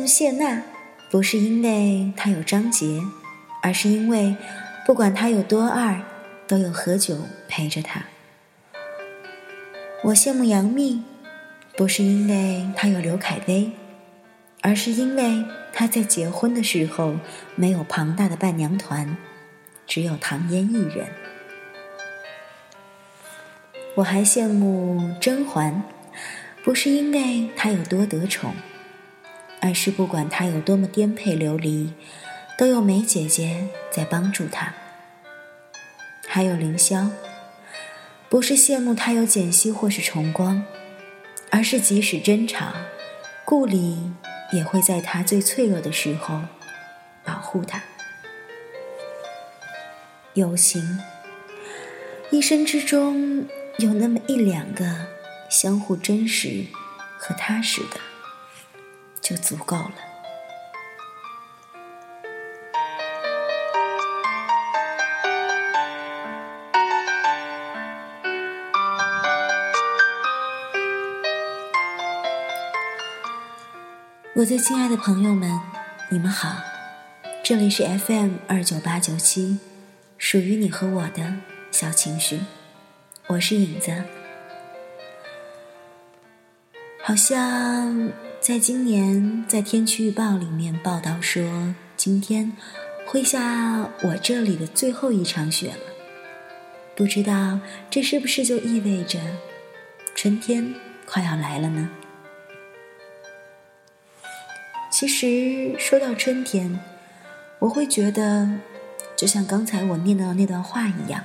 慕谢娜，不是因为她有张杰，而是因为不管她有多二，都有何炅陪着她。我羡慕杨幂，不是因为她有刘恺威，而是因为她在结婚的时候没有庞大的伴娘团，只有唐嫣一人。我还羡慕甄嬛，不是因为她有多得宠，而是不管她有多么颠沛流离，都有梅姐姐在帮助她。还有凌霄，不是羡慕她有简溪或是重光，而是即使争吵，顾里也会在她最脆弱的时候保护她。友情，一生之中。有那么一两个相互真实和踏实的，就足够了。我最亲爱的朋友们，你们好，这里是 FM 二九八九七，属于你和我的小情绪。我是影子，好像在今年在天气预报里面报道说，今天会下我这里的最后一场雪了。不知道这是不是就意味着春天快要来了呢？其实说到春天，我会觉得，就像刚才我念到那段话一样。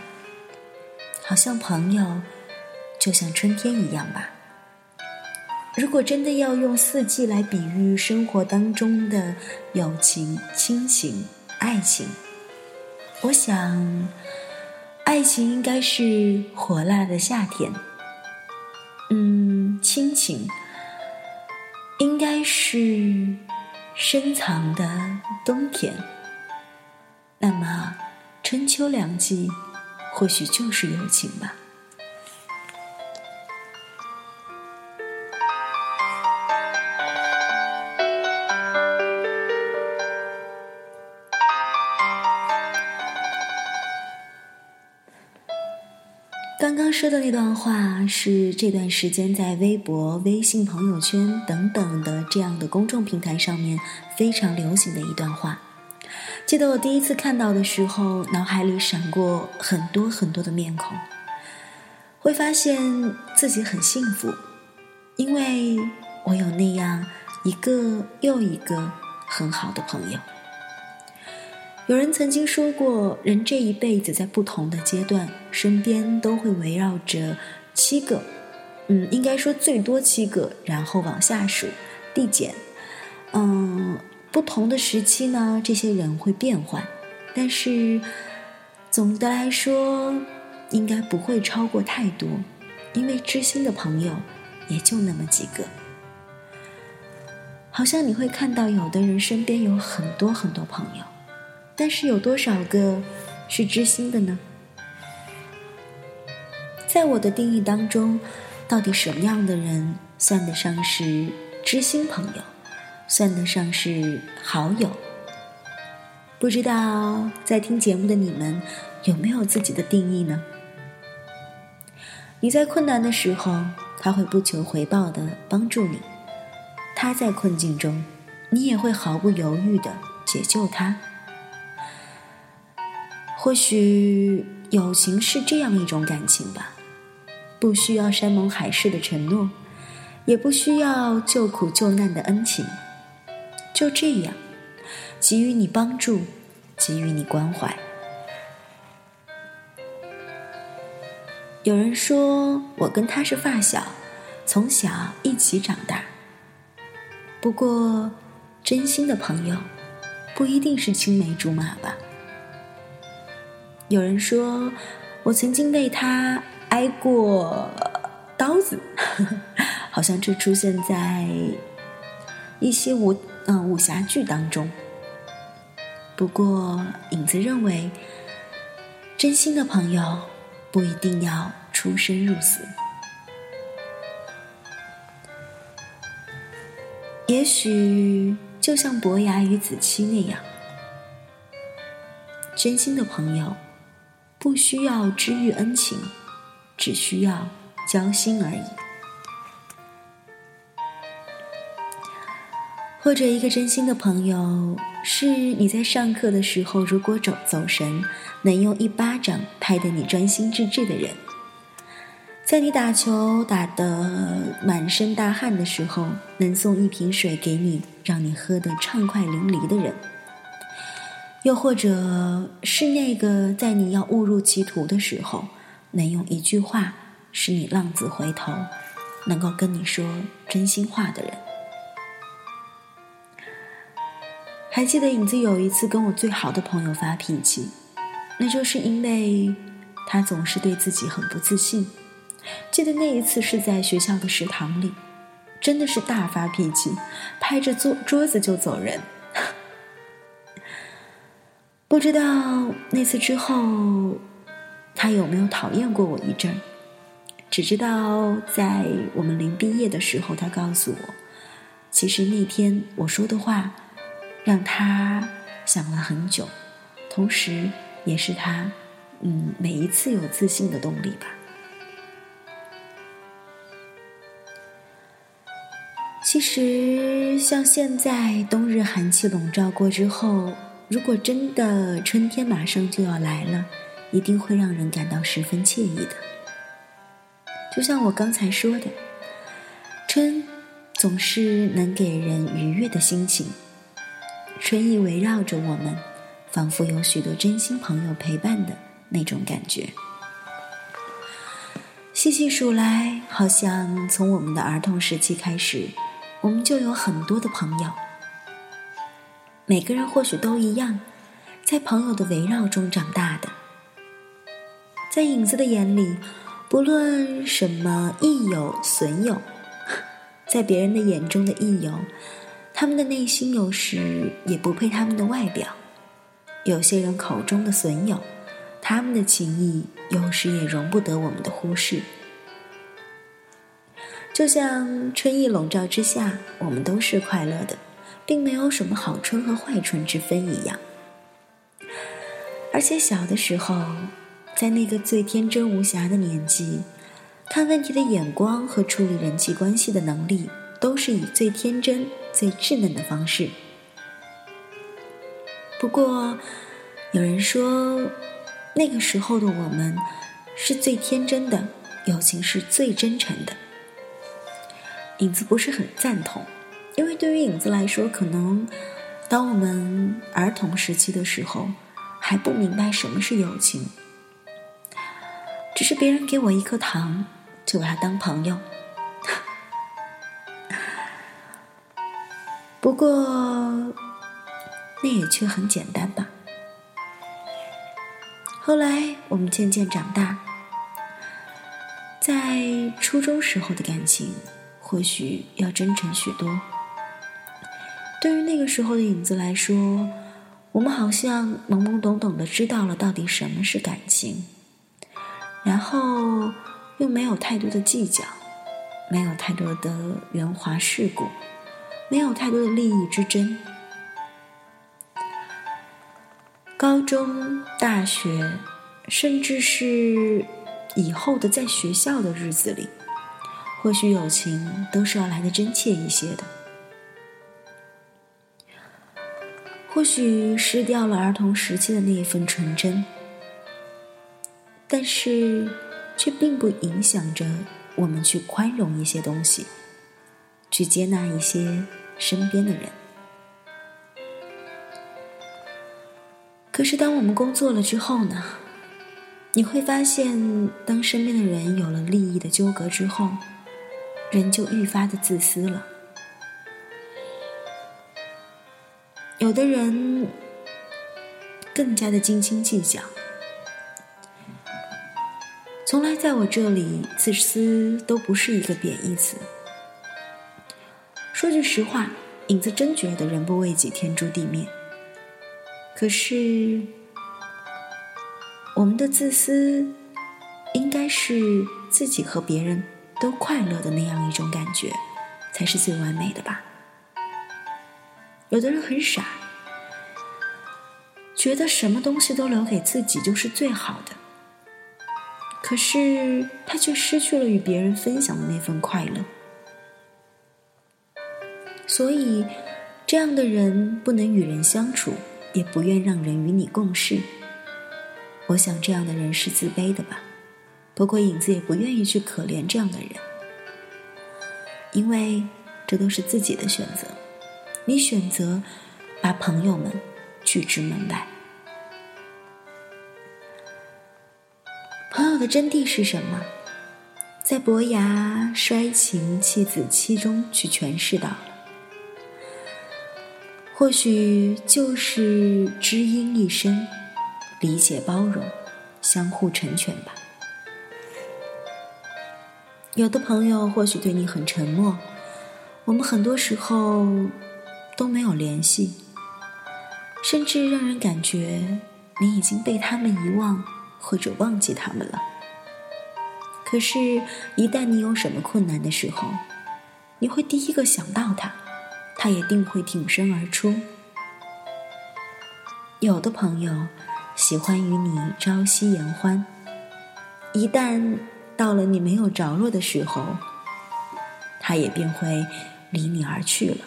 好像朋友，就像春天一样吧。如果真的要用四季来比喻生活当中的友情、亲情、爱情，我想，爱情应该是火辣的夏天。嗯，亲情应该是深藏的冬天。那么，春秋两季。或许就是友情吧。说的那段话是这段时间在微博、微信朋友圈等等的这样的公众平台上面非常流行的一段话。记得我第一次看到的时候，脑海里闪过很多很多的面孔，会发现自己很幸福，因为我有那样一个又一个很好的朋友。有人曾经说过，人这一辈子在不同的阶段，身边都会围绕着七个，嗯，应该说最多七个，然后往下数递减，嗯。不同的时期呢，这些人会变换，但是总的来说，应该不会超过太多，因为知心的朋友也就那么几个。好像你会看到有的人身边有很多很多朋友，但是有多少个是知心的呢？在我的定义当中，到底什么样的人算得上是知心朋友？算得上是好友。不知道在听节目的你们有没有自己的定义呢？你在困难的时候，他会不求回报的帮助你；他在困境中，你也会毫不犹豫的解救他。或许友情是这样一种感情吧，不需要山盟海誓的承诺，也不需要救苦救难的恩情。就这样，给予你帮助，给予你关怀。有人说我跟他是发小，从小一起长大。不过，真心的朋友不一定是青梅竹马吧。有人说我曾经为他挨过刀子，好像这出现在一些武。嗯，武侠剧当中。不过，影子认为，真心的朋友不一定要出生入死。也许就像伯牙与子期那样，真心的朋友不需要知遇恩情，只需要交心而已。或者，一个真心的朋友，是你在上课的时候，如果走走神，能用一巴掌拍得你专心致志的人；在你打球打得满身大汗的时候，能送一瓶水给你，让你喝得畅快淋漓的人；又或者是那个在你要误入歧途的时候，能用一句话使你浪子回头，能够跟你说真心话的人。还记得影子有一次跟我最好的朋友发脾气，那就是因为他总是对自己很不自信。记得那一次是在学校的食堂里，真的是大发脾气，拍着桌桌子就走人。不知道那次之后，他有没有讨厌过我一阵儿？只知道在我们临毕业的时候，他告诉我，其实那天我说的话。让他想了很久，同时也是他，嗯，每一次有自信的动力吧。其实，像现在冬日寒气笼罩过之后，如果真的春天马上就要来了，一定会让人感到十分惬意的。就像我刚才说的，春总是能给人愉悦的心情。春意围绕着我们，仿佛有许多真心朋友陪伴的那种感觉。细细数来，好像从我们的儿童时期开始，我们就有很多的朋友。每个人或许都一样，在朋友的围绕中长大的。在影子的眼里，不论什么益友损友，在别人的眼中的益友。他们的内心有时也不配他们的外表，有些人口中的损友，他们的情谊有时也容不得我们的忽视。就像春意笼罩之下，我们都是快乐的，并没有什么好春和坏春之分一样。而且小的时候，在那个最天真无瑕的年纪，看问题的眼光和处理人际关系的能力。都是以最天真、最稚嫩的方式。不过，有人说，那个时候的我们是最天真的，友情是最真诚的。影子不是很赞同，因为对于影子来说，可能当我们儿童时期的时候，还不明白什么是友情，只是别人给我一颗糖，就把它当朋友。不过，那也却很简单吧。后来我们渐渐长大，在初中时候的感情或许要真诚许多。对于那个时候的影子来说，我们好像懵懵懂懂的知道了到底什么是感情，然后又没有太多的计较，没有太多的圆滑世故。没有太多的利益之争。高中、大学，甚至是以后的在学校的日子里，或许友情都是要来的真切一些的。或许失掉了儿童时期的那一份纯真，但是却并不影响着我们去宽容一些东西。去接纳一些身边的人，可是当我们工作了之后呢？你会发现，当身边的人有了利益的纠葛之后，人就愈发的自私了。有的人更加的斤斤计较。从来在我这里，自私都不是一个贬义词。说句实话，影子真觉得人不为己，天诛地灭。可是，我们的自私，应该是自己和别人都快乐的那样一种感觉，才是最完美的吧。有的人很傻，觉得什么东西都留给自己就是最好的，可是他却失去了与别人分享的那份快乐。所以，这样的人不能与人相处，也不愿让人与你共事。我想，这样的人是自卑的吧。不过，影子也不愿意去可怜这样的人，因为这都是自己的选择。你选择把朋友们拒之门外。朋友的真谛是什么？在伯牙衰秦弃子期中去诠释到了。或许就是知音一生，理解包容，相互成全吧。有的朋友或许对你很沉默，我们很多时候都没有联系，甚至让人感觉你已经被他们遗忘或者忘记他们了。可是，一旦你有什么困难的时候，你会第一个想到他。他也定会挺身而出。有的朋友喜欢与你朝夕言欢，一旦到了你没有着落的时候，他也便会离你而去了。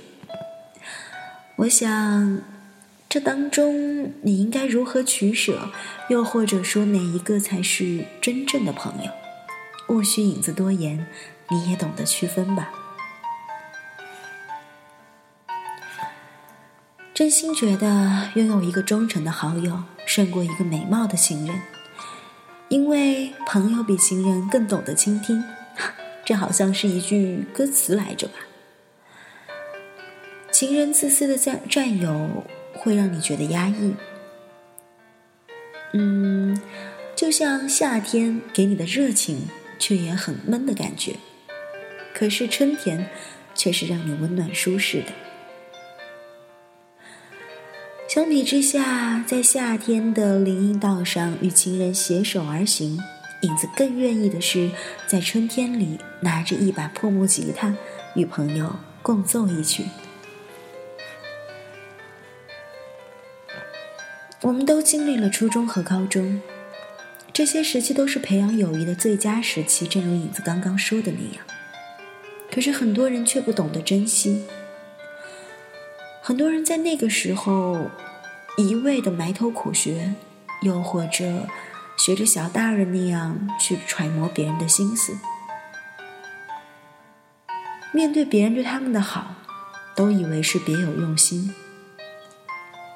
我想，这当中你应该如何取舍？又或者说，哪一个才是真正的朋友？勿需影子多言，你也懂得区分吧。真心觉得拥有一个忠诚的好友胜过一个美貌的情人，因为朋友比情人更懂得倾听。这好像是一句歌词来着吧？情人自私的占占有会让你觉得压抑。嗯，就像夏天给你的热情却也很闷的感觉，可是春天却是让你温暖舒适的。相比之下，在夏天的林荫道上与情人携手而行，影子更愿意的是在春天里拿着一把破木吉他，与朋友共奏一曲。我们都经历了初中和高中，这些时期都是培养友谊的最佳时期，正如影子刚刚说的那样。可是很多人却不懂得珍惜。很多人在那个时候一味的埋头苦学，又或者学着小大人那样去揣摩别人的心思，面对别人对他们的好，都以为是别有用心。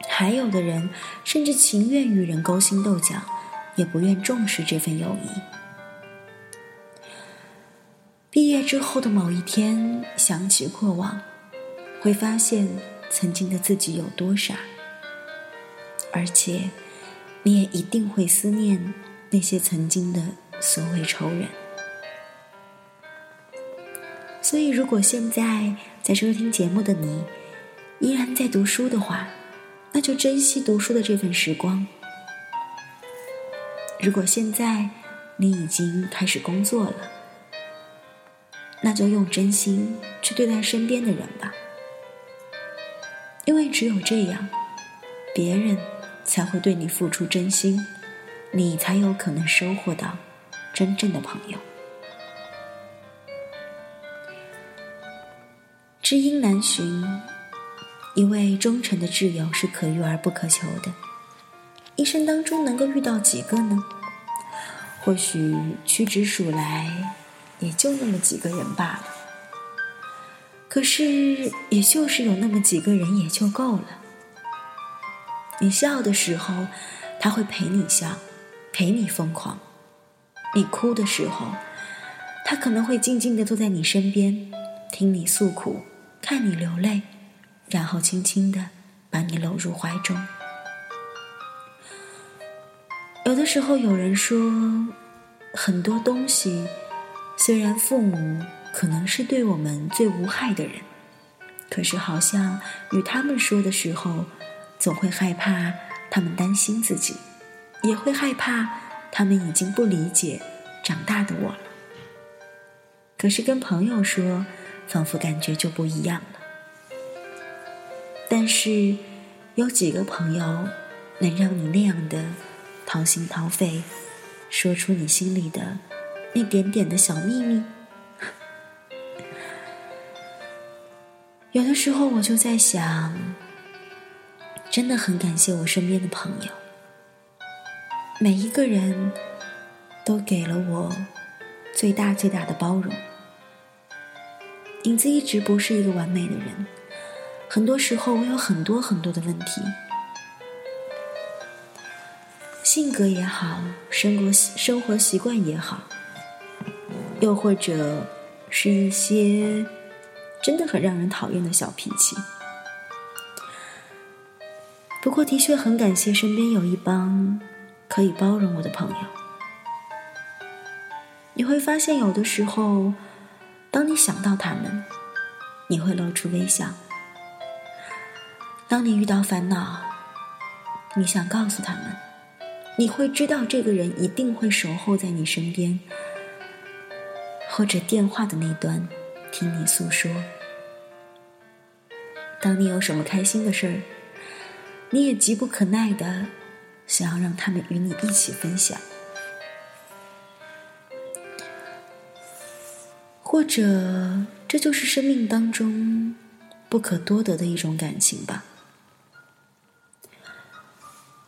还有的人甚至情愿与人勾心斗角，也不愿重视这份友谊。毕业之后的某一天，想起过往，会发现。曾经的自己有多傻，而且你也一定会思念那些曾经的所谓仇人。所以，如果现在在收听节目的你依然在读书的话，那就珍惜读书的这份时光；如果现在你已经开始工作了，那就用真心去对待身边的人吧。因为只有这样，别人才会对你付出真心，你才有可能收获到真正的朋友。知音难寻，一位忠诚的挚友是可遇而不可求的。一生当中能够遇到几个呢？或许屈指数来，也就那么几个人罢了。可是，也就是有那么几个人也就够了。你笑的时候，他会陪你笑，陪你疯狂；你哭的时候，他可能会静静的坐在你身边，听你诉苦，看你流泪，然后轻轻的把你搂入怀中。有的时候，有人说，很多东西，虽然父母。可能是对我们最无害的人，可是好像与他们说的时候，总会害怕他们担心自己，也会害怕他们已经不理解长大的我了。可是跟朋友说，仿佛感觉就不一样。但是，有几个朋友能让你那样的掏心掏肺，说出你心里的那点点的小秘密？有的时候我就在想，真的很感谢我身边的朋友，每一个人都给了我最大最大的包容。影子一直不是一个完美的人。很多时候，我有很多很多的问题，性格也好，生活生活习惯也好，又或者是一些真的很让人讨厌的小脾气。不过，的确很感谢身边有一帮可以包容我的朋友。你会发现，有的时候，当你想到他们，你会露出微笑。当你遇到烦恼，你想告诉他们，你会知道这个人一定会守候在你身边，或者电话的那端听你诉说。当你有什么开心的事儿，你也急不可耐的想要让他们与你一起分享，或者这就是生命当中不可多得的一种感情吧。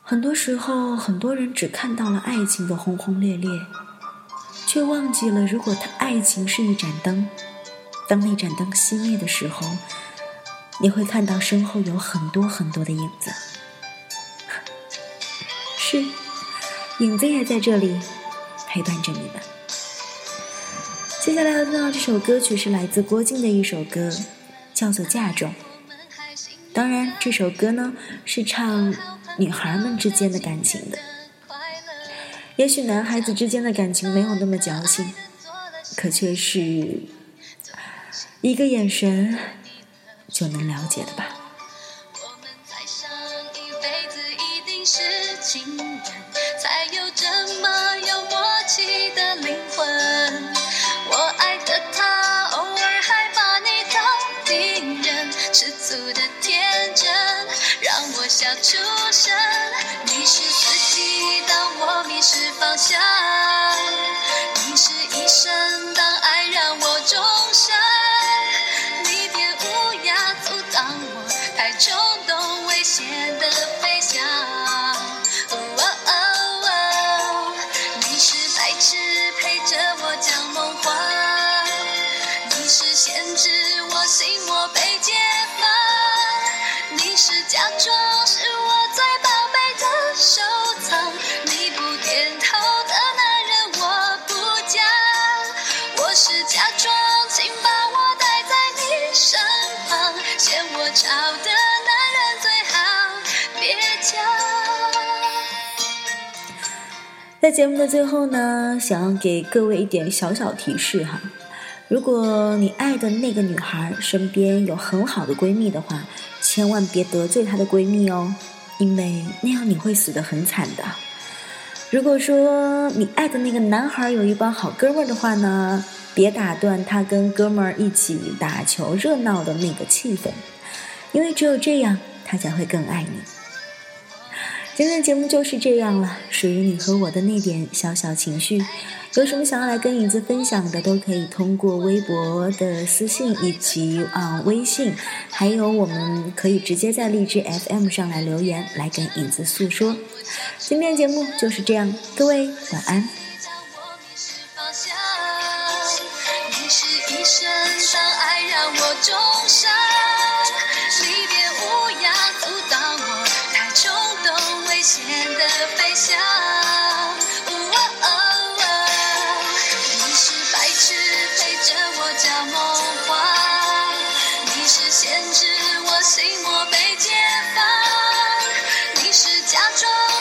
很多时候，很多人只看到了爱情的轰轰烈烈，却忘记了，如果他爱情是一盏灯，当那盏灯熄灭的时候，你会看到身后有很多很多的影子。是，影子也在这里陪伴着你们。接下来要听到这首歌曲是来自郭靖的一首歌，叫做《嫁妆》。当然，这首歌呢是唱。女孩们之间的感情的，也许男孩子之间的感情没有那么矫情，可却是一个眼神就能了解的吧。出生，你是四季，当我迷失方向；你是一生，当爱让我终身。你别乌鸦阻挡我太冲动危险的飞翔。你是白痴，陪着我讲梦话；你是限制我心魔被解放；你是假装。节目的最后呢，想要给各位一点小小提示哈，如果你爱的那个女孩身边有很好的闺蜜的话，千万别得罪她的闺蜜哦，因为那样你会死得很惨的。如果说你爱的那个男孩有一帮好哥们儿的话呢，别打断他跟哥们儿一起打球热闹的那个气氛，因为只有这样，他才会更爱你。今天的节目就是这样了，属于你和我的那点小小情绪，有什么想要来跟影子分享的，都可以通过微博的私信以及啊微信，还有我们可以直接在荔枝 FM 上来留言，来跟影子诉说。今天的节目就是这样，各位晚安。假装。